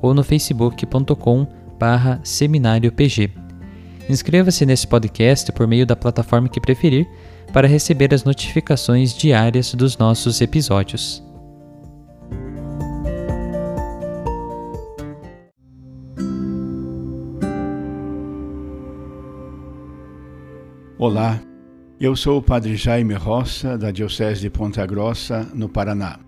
ou no facebook.com barra seminariopg. Inscreva-se nesse podcast por meio da plataforma que preferir para receber as notificações diárias dos nossos episódios. Olá, eu sou o Padre Jaime Roça, da Diocese de Ponta Grossa, no Paraná.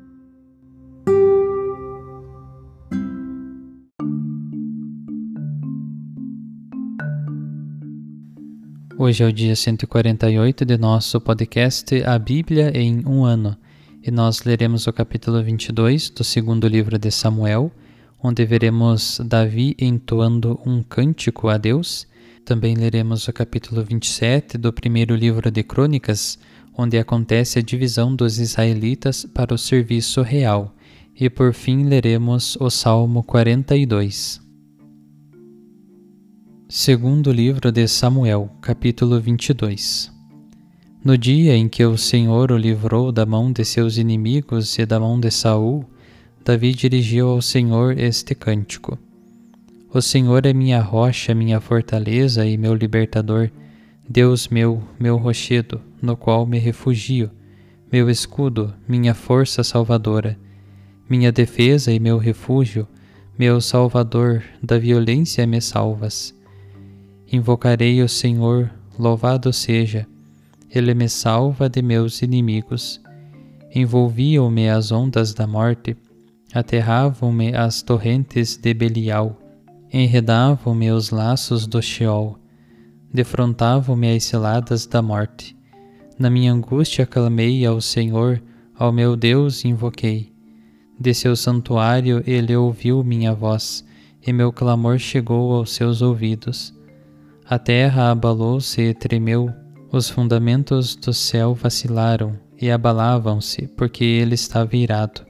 Hoje é o dia 148 de nosso podcast A Bíblia em um ano, e nós leremos o capítulo 22 do segundo livro de Samuel, onde veremos Davi entoando um cântico a Deus. Também leremos o capítulo 27 do primeiro livro de Crônicas, onde acontece a divisão dos israelitas para o serviço real. E por fim leremos o Salmo 42. Segundo livro de Samuel, capítulo 22 No dia em que o Senhor o livrou da mão de seus inimigos e da mão de Saul, Davi dirigiu ao Senhor este cântico: O Senhor é minha rocha, minha fortaleza e meu libertador, Deus meu, meu rochedo, no qual me refugio, meu escudo, minha força salvadora, minha defesa e meu refúgio, meu salvador, da violência me salvas. Invocarei o Senhor, louvado seja. Ele me salva de meus inimigos. Envolviam-me as ondas da morte, aterravam-me as torrentes de Belial, enredavam-me os laços do Sheol, defrontavam-me as ciladas da morte. Na minha angústia clamei ao Senhor, ao meu Deus invoquei. De seu santuário ele ouviu minha voz, e meu clamor chegou aos seus ouvidos. A terra abalou-se e tremeu, os fundamentos do céu vacilaram e abalavam-se, porque ele estava irado.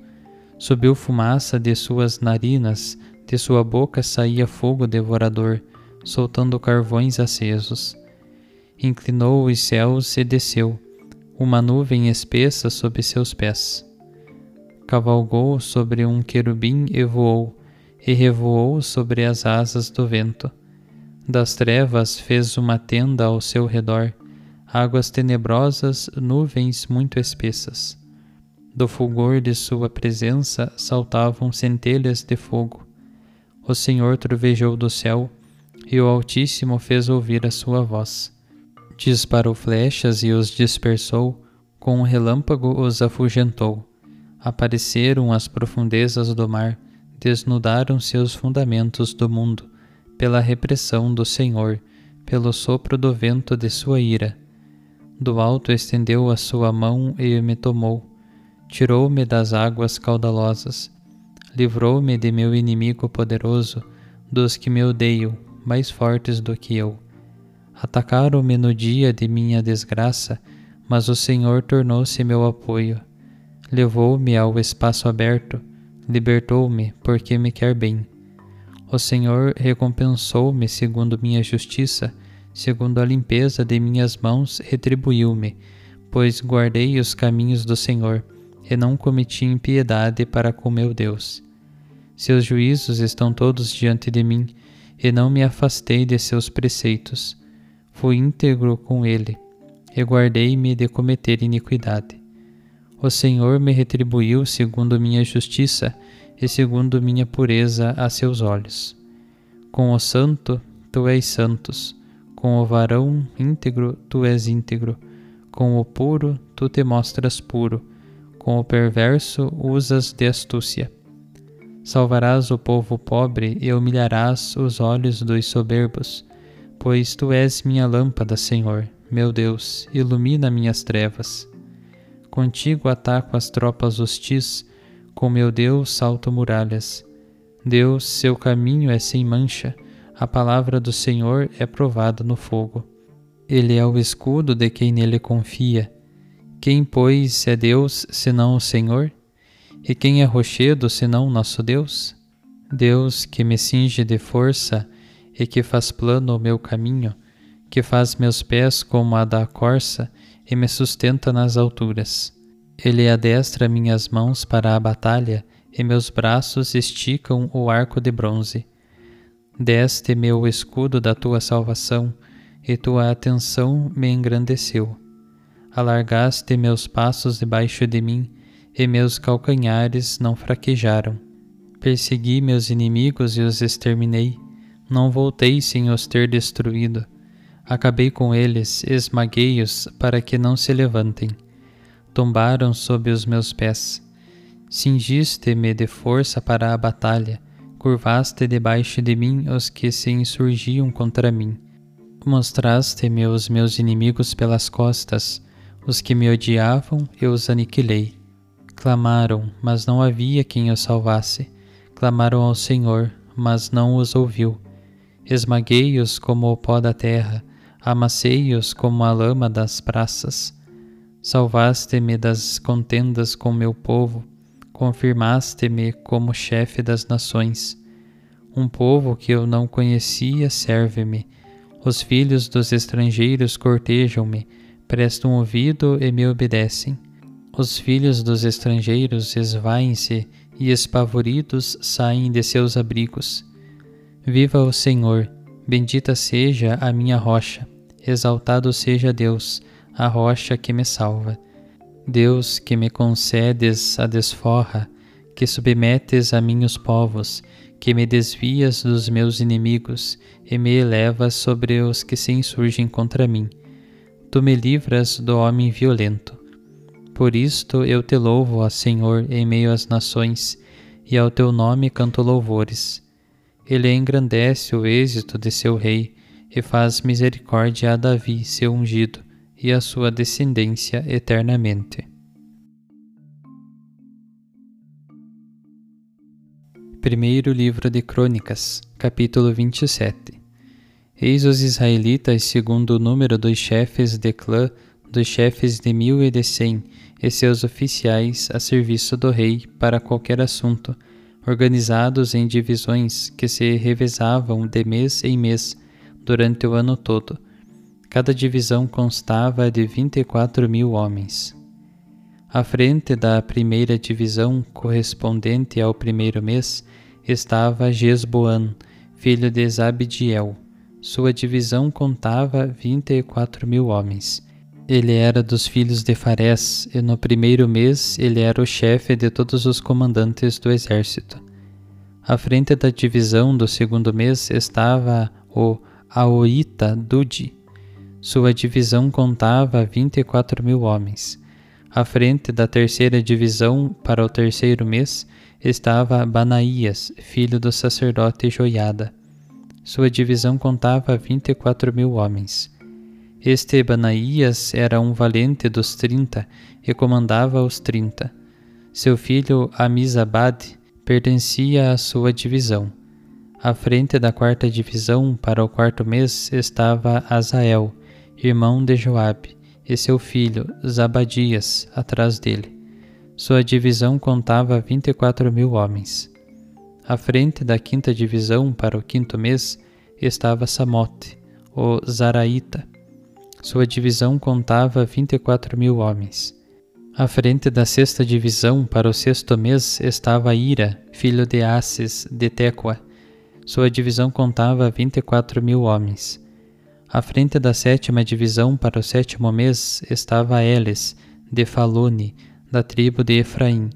Subiu fumaça de suas narinas, de sua boca saía fogo devorador, soltando carvões acesos. Inclinou os céus e desceu, uma nuvem espessa sob seus pés. Cavalgou sobre um querubim e voou, e revoou sobre as asas do vento das trevas fez uma tenda ao seu redor, águas tenebrosas, nuvens muito espessas. Do fulgor de sua presença saltavam centelhas de fogo. O Senhor trovejou do céu, e o Altíssimo fez ouvir a sua voz. Disparou flechas e os dispersou, com um relâmpago os afugentou. Apareceram as profundezas do mar, desnudaram-se os fundamentos do mundo pela repressão do Senhor, pelo sopro do vento de sua ira. Do alto estendeu a sua mão e me tomou, tirou-me das águas caudalosas, livrou-me de meu inimigo poderoso, dos que me odeiam, mais fortes do que eu. Atacaram-me no dia de minha desgraça, mas o Senhor tornou-se meu apoio. Levou-me ao espaço aberto, libertou-me porque me quer bem. O Senhor recompensou-me segundo minha justiça, segundo a limpeza de minhas mãos retribuiu-me, pois guardei os caminhos do Senhor e não cometi impiedade para com meu Deus. Seus juízos estão todos diante de mim, e não me afastei de seus preceitos. Fui íntegro com ele, e guardei-me de cometer iniquidade. O Senhor me retribuiu segundo minha justiça e segundo minha pureza a seus olhos. Com o santo, tu és santos, com o varão íntegro, tu és íntegro, com o puro, tu te mostras puro, com o perverso, usas de astúcia. Salvarás o povo pobre e humilharás os olhos dos soberbos, pois tu és minha lâmpada, Senhor, meu Deus, ilumina minhas trevas. Contigo ataco as tropas hostis, com meu Deus salto muralhas. Deus, seu caminho é sem mancha, a palavra do Senhor é provada no fogo. Ele é o escudo de quem nele confia. Quem, pois, é Deus senão o Senhor? E quem é rochedo senão nosso Deus? Deus que me cinge de força e que faz plano o meu caminho, que faz meus pés como a da corça e me sustenta nas alturas. Ele adestra minhas mãos para a batalha e meus braços esticam o arco de bronze. Deste-me o escudo da tua salvação e tua atenção me engrandeceu. Alargaste meus passos debaixo de mim e meus calcanhares não fraquejaram. Persegui meus inimigos e os exterminei. Não voltei sem os ter destruído. Acabei com eles, esmaguei-os para que não se levantem. Tombaram sob os meus pés. Cingiste-me de força para a batalha, curvaste debaixo de mim os que se insurgiam contra mim. Mostraste-me os meus inimigos pelas costas, os que me odiavam eu os aniquilei. Clamaram, mas não havia quem os salvasse. Clamaram ao Senhor, mas não os ouviu. Esmaguei-os como o pó da terra, amassei-os como a lama das praças. Salvaste-me das contendas com meu povo, confirmaste-me como chefe das nações. Um povo que eu não conhecia serve-me. Os filhos dos estrangeiros cortejam-me, prestam ouvido e me obedecem. Os filhos dos estrangeiros esvaem-se e espavoridos saem de seus abrigos. Viva o Senhor, bendita seja a minha rocha, exaltado seja Deus, a rocha que me salva. Deus que me concedes a desforra, que submetes a mim os povos, que me desvias dos meus inimigos e me elevas sobre os que se insurgem contra mim. Tu me livras do homem violento por isto eu te louvo, ó Senhor, em meio às nações, e ao teu nome canto louvores. Ele engrandece o êxito de seu rei e faz misericórdia a Davi, seu ungido, e a sua descendência eternamente. Primeiro livro de Crônicas, capítulo 27 Eis os israelitas segundo o número dos chefes de clã, dos chefes de mil e de cem, e seus oficiais a serviço do rei para qualquer assunto, organizados em divisões que se revezavam de mês em mês durante o ano todo. Cada divisão constava de 24 mil homens. À frente da primeira divisão, correspondente ao primeiro mês, estava Gesboan, filho de Zabdiel. Sua divisão contava 24 mil homens. Ele era dos filhos de Farés, e no primeiro mês ele era o chefe de todos os comandantes do exército. À frente da divisão do segundo mês estava o Aoita Dudi. Sua divisão contava 24 mil homens. À frente da terceira divisão, para o terceiro mês, estava Banaías, filho do sacerdote Joiada. Sua divisão contava 24 mil homens. Este Banaías era um valente dos trinta e comandava os trinta. Seu filho Amizabad pertencia à sua divisão. À frente da quarta divisão, para o quarto mês, estava Azael, irmão de Joabe, e seu filho, Zabadias, atrás dele. Sua divisão contava vinte e quatro mil homens. À frente da quinta divisão, para o quinto mês, estava Samote, o Zaraíta. Sua divisão contava vinte e quatro mil homens. À frente da sexta divisão, para o sexto mês, estava Ira, filho de Asses, de Tecoa. Sua divisão contava vinte e quatro mil homens. À frente da sétima divisão, para o sétimo mês, estava Eles, de Falone, da tribo de Efraim.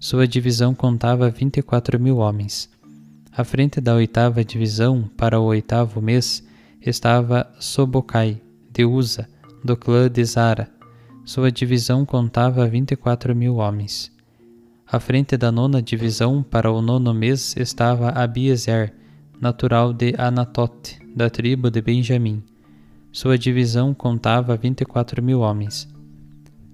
Sua divisão contava vinte e quatro mil homens. À frente da oitava divisão, para o oitavo mês, estava Sobocai, de Uza, do clã de Zara. Sua divisão contava vinte e quatro mil homens. À frente da nona divisão, para o nono mês, estava Abiezer, natural de Anatote, da tribo de Benjamim. Sua divisão contava vinte e quatro mil homens.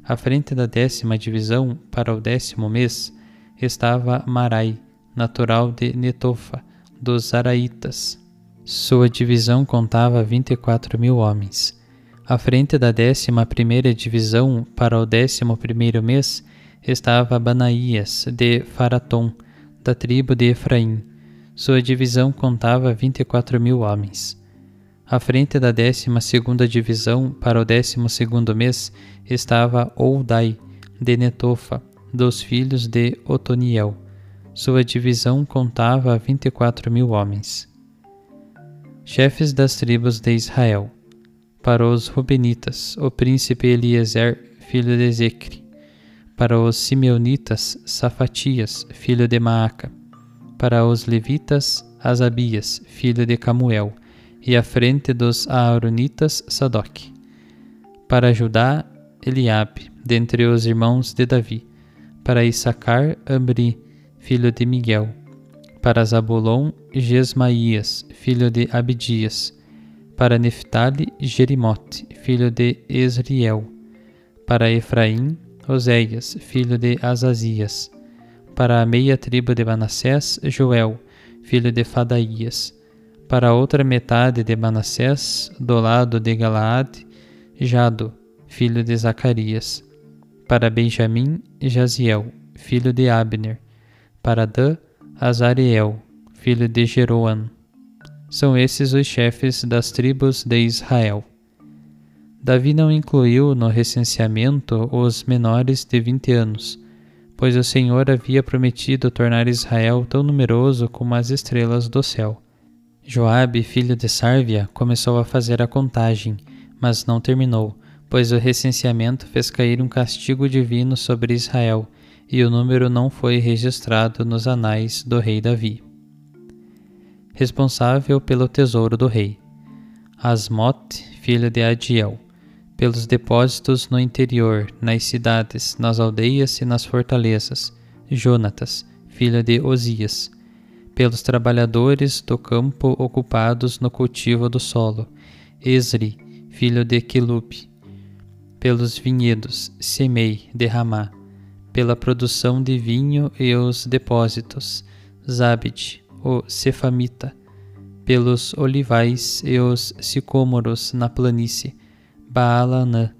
À frente da décima divisão, para o décimo mês, estava Marai, natural de Netofa, dos Zaraitas. Sua divisão contava vinte e quatro mil homens. À frente da décima primeira divisão, para o décimo primeiro mês, estava Banaías, de Faraton, da tribo de Efraim. Sua divisão contava vinte e quatro mil homens. À frente da décima segunda divisão, para o décimo segundo mês, estava Oudai, de Netofa, dos filhos de Otoniel. Sua divisão contava vinte e quatro mil homens. Chefes das tribos de Israel para os Rubenitas, o príncipe Eliezer, filho de Zecre. Para os Simeonitas, Safatias, filho de Maaca. Para os Levitas, Asabias, filho de Camuel. E à frente dos Aaronitas, Sadoc. Para Judá, Eliabe, dentre os irmãos de Davi. Para Issacar, Ambri, filho de Miguel. Para Zabulon, Gesmaías, filho de Abidias para Neftali, Jerimote, filho de Esriel, para Efraim, Oséias, filho de Azazias, para a meia tribo de Manassés, Joel, filho de Fadaías, para a outra metade de Manassés, do lado de Galaad, Jado, filho de Zacarias, para Benjamim, Jaziel, filho de Abner, para Dan, Azareel, filho de Jeroam, são esses os chefes das tribos de Israel. Davi não incluiu no recenseamento os menores de vinte anos, pois o Senhor havia prometido tornar Israel tão numeroso como as estrelas do céu. Joabe, filho de Sárvia, começou a fazer a contagem, mas não terminou, pois o recenseamento fez cair um castigo divino sobre Israel, e o número não foi registrado nos anais do rei Davi responsável pelo tesouro do rei. Asmote, filho de Adiel, pelos depósitos no interior, nas cidades, nas aldeias e nas fortalezas. Jonatas, filho de Osias, pelos trabalhadores do campo ocupados no cultivo do solo. Esri, filho de Quelube, pelos vinhedos, Semei de Ramá, pela produção de vinho e os depósitos. Zabid, o Cefamita, pelos olivais e os sicômoros na planície, Baalanã,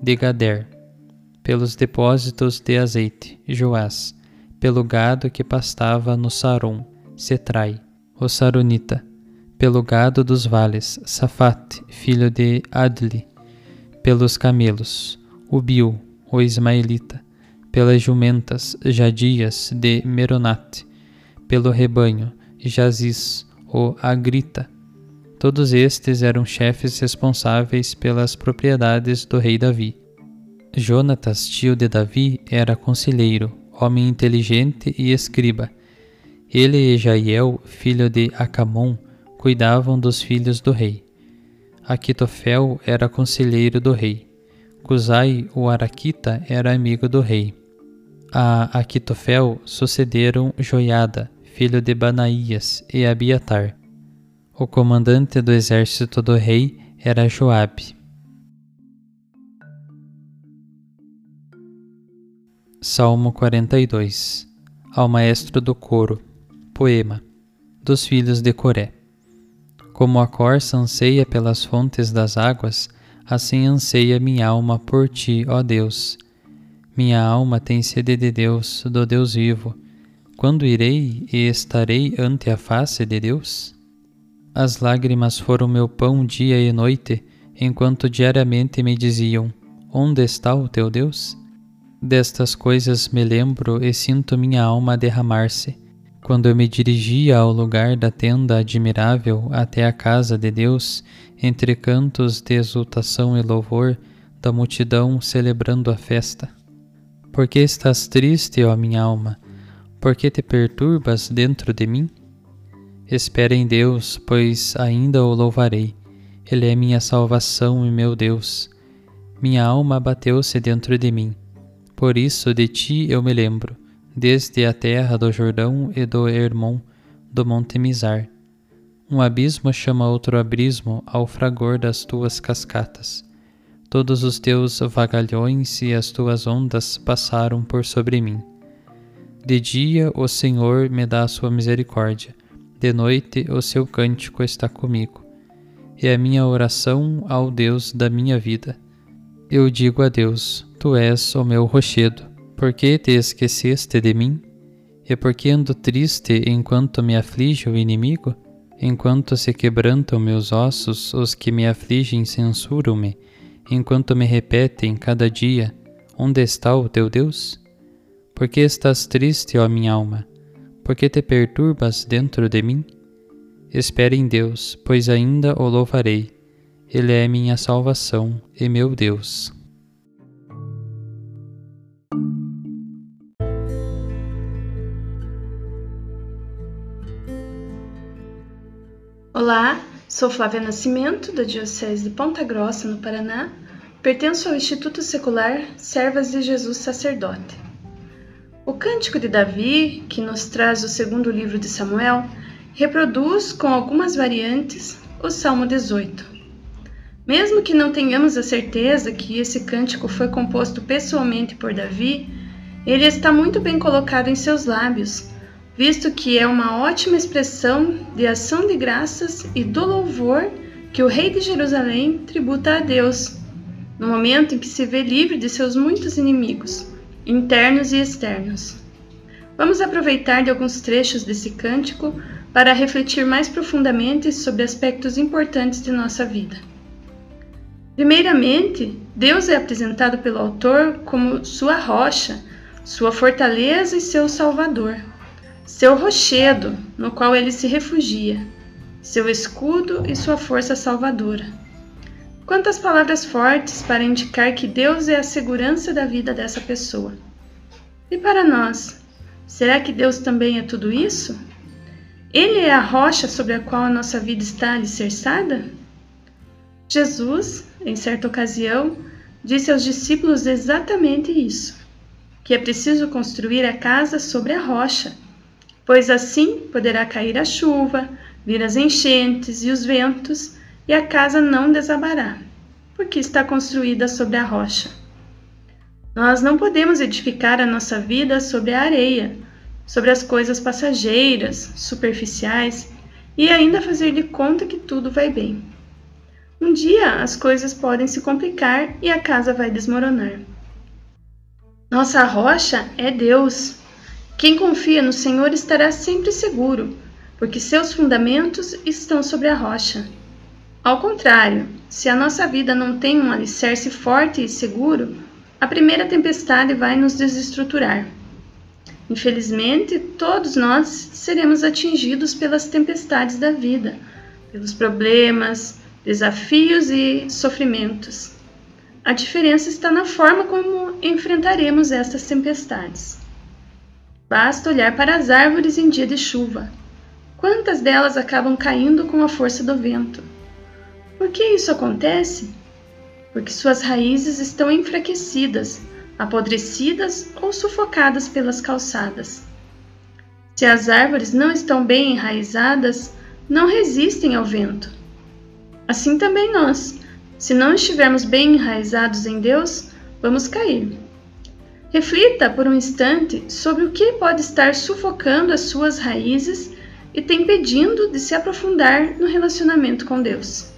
de Gader, pelos depósitos de azeite, Joás, pelo gado que pastava no Saron, Setrai, o Saronita, pelo gado dos vales, Safate, filho de Adli, pelos camelos, Ubiu, o Ismaelita, pelas jumentas, Jadias de Meronate, pelo rebanho, Jazis, o Agrita. Todos estes eram chefes responsáveis pelas propriedades do rei Davi. Jonatas, tio de Davi, era conselheiro, homem inteligente e escriba. Ele e Jaiel, filho de Acamon, cuidavam dos filhos do rei. Aquitofel era conselheiro do rei. Cusai, o Araquita, era amigo do rei. A Aquitofel sucederam Joiada, filho de Banaías, e Abiatar. O comandante do exército do rei era Joabe. Salmo 42 Ao maestro do coro Poema dos filhos de Coré. Como a corça anseia pelas fontes das águas, assim anseia minha alma por ti, ó Deus. Minha alma tem sede de Deus, do Deus vivo. Quando irei e estarei ante a face de Deus? As lágrimas foram meu pão dia e noite, enquanto diariamente me diziam: Onde está o teu Deus? Destas coisas me lembro e sinto minha alma derramar-se. Quando eu me dirigia ao lugar da tenda admirável até a casa de Deus, entre cantos de exultação e louvor da multidão celebrando a festa. Por que estás triste, ó minha alma? Por que te perturbas dentro de mim? Espera em Deus, pois ainda o louvarei. Ele é minha salvação e meu Deus. Minha alma bateu-se dentro de mim. Por isso de ti eu me lembro, desde a terra do Jordão e do Hermon, do Monte Mizar. Um abismo chama outro abismo ao fragor das tuas cascatas. Todos os teus vagalhões e as tuas ondas passaram por sobre mim. De dia o Senhor me dá a sua misericórdia, de noite o seu cântico está comigo, e a minha oração ao Deus da minha vida eu digo a Deus: Tu és o meu rochedo. Por que te esqueceste de mim? E por que ando triste enquanto me aflige o inimigo? Enquanto se quebrantam meus ossos, os que me afligem censuram-me, enquanto me repetem cada dia: Onde está o teu Deus? Por que estás triste, ó minha alma? Por que te perturbas dentro de mim? Espere em Deus, pois ainda o louvarei ele é minha salvação e meu Deus. Olá, sou Flávia Nascimento, da Diocese de Ponta Grossa, no Paraná. Pertenço ao Instituto Secular Servas de Jesus Sacerdote. O Cântico de Davi, que nos traz o segundo livro de Samuel, reproduz, com algumas variantes, o Salmo 18. Mesmo que não tenhamos a certeza que esse cântico foi composto pessoalmente por Davi, ele está muito bem colocado em seus lábios, visto que é uma ótima expressão de ação de graças e do louvor que o rei de Jerusalém tributa a Deus, no momento em que se vê livre de seus muitos inimigos, internos e externos. Vamos aproveitar de alguns trechos desse cântico para refletir mais profundamente sobre aspectos importantes de nossa vida. Primeiramente, Deus é apresentado pelo autor como sua rocha, sua fortaleza e seu salvador, seu rochedo, no qual ele se refugia, seu escudo e sua força salvadora. Quantas palavras fortes para indicar que Deus é a segurança da vida dessa pessoa. E para nós, será que Deus também é tudo isso? Ele é a rocha sobre a qual a nossa vida está alicerçada? Jesus, em certa ocasião, disse aos discípulos exatamente isso: que é preciso construir a casa sobre a rocha, pois assim poderá cair a chuva, vir as enchentes e os ventos, e a casa não desabará, porque está construída sobre a rocha. Nós não podemos edificar a nossa vida sobre a areia, sobre as coisas passageiras, superficiais, e ainda fazer de conta que tudo vai bem. Um dia as coisas podem se complicar e a casa vai desmoronar. Nossa rocha é Deus. Quem confia no Senhor estará sempre seguro, porque seus fundamentos estão sobre a rocha. Ao contrário, se a nossa vida não tem um alicerce forte e seguro, a primeira tempestade vai nos desestruturar. Infelizmente, todos nós seremos atingidos pelas tempestades da vida, pelos problemas, desafios e sofrimentos. A diferença está na forma como enfrentaremos estas tempestades. Basta olhar para as árvores em dia de chuva. Quantas delas acabam caindo com a força do vento? Por que isso acontece? Porque suas raízes estão enfraquecidas, apodrecidas ou sufocadas pelas calçadas. Se as árvores não estão bem enraizadas, não resistem ao vento Assim também nós, se não estivermos bem enraizados em Deus, vamos cair. Reflita por um instante sobre o que pode estar sufocando as suas raízes e tem pedindo de se aprofundar no relacionamento com Deus.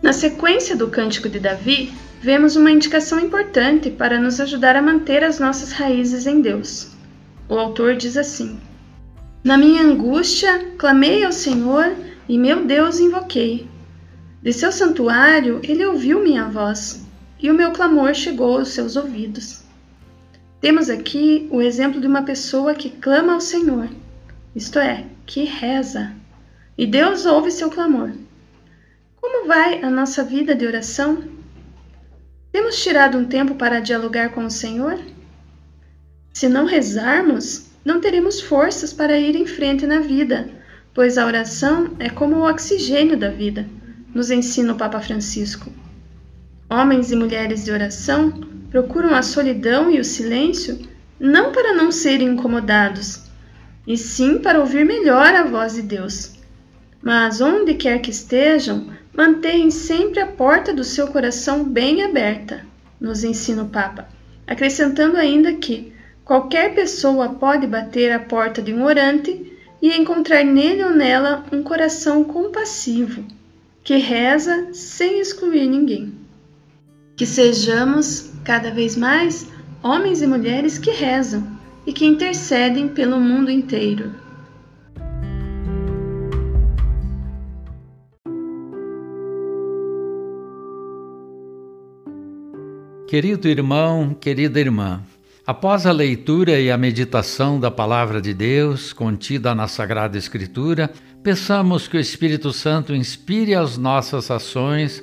Na sequência do Cântico de Davi, vemos uma indicação importante para nos ajudar a manter as nossas raízes em Deus. O autor diz assim: Na minha angústia, clamei ao Senhor e meu Deus invoquei. De seu santuário, ele ouviu minha voz e o meu clamor chegou aos seus ouvidos. Temos aqui o exemplo de uma pessoa que clama ao Senhor, isto é, que reza, e Deus ouve seu clamor. Como vai a nossa vida de oração? Temos tirado um tempo para dialogar com o Senhor? Se não rezarmos, não teremos forças para ir em frente na vida, pois a oração é como o oxigênio da vida, nos ensina o Papa Francisco. Homens e mulheres de oração procuram a solidão e o silêncio não para não serem incomodados, e sim para ouvir melhor a voz de Deus. Mas onde quer que estejam, mantenham sempre a porta do seu coração bem aberta, nos ensina o Papa, acrescentando ainda que qualquer pessoa pode bater a porta de um orante e encontrar nele ou nela um coração compassivo, que reza sem excluir ninguém. Que sejamos, cada vez mais, homens e mulheres que rezam e que intercedem pelo mundo inteiro. Querido irmão, querida irmã, após a leitura e a meditação da Palavra de Deus contida na Sagrada Escritura, peçamos que o Espírito Santo inspire as nossas ações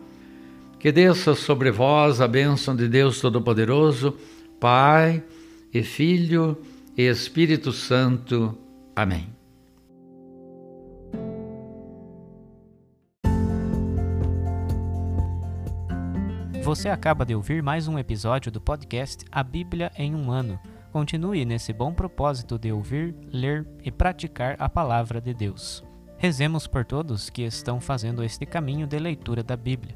Que desça sobre vós a bênção de Deus Todo-Poderoso, Pai e Filho e Espírito Santo. Amém. Você acaba de ouvir mais um episódio do podcast A Bíblia em um Ano. Continue nesse bom propósito de ouvir, ler e praticar a palavra de Deus. Rezemos por todos que estão fazendo este caminho de leitura da Bíblia.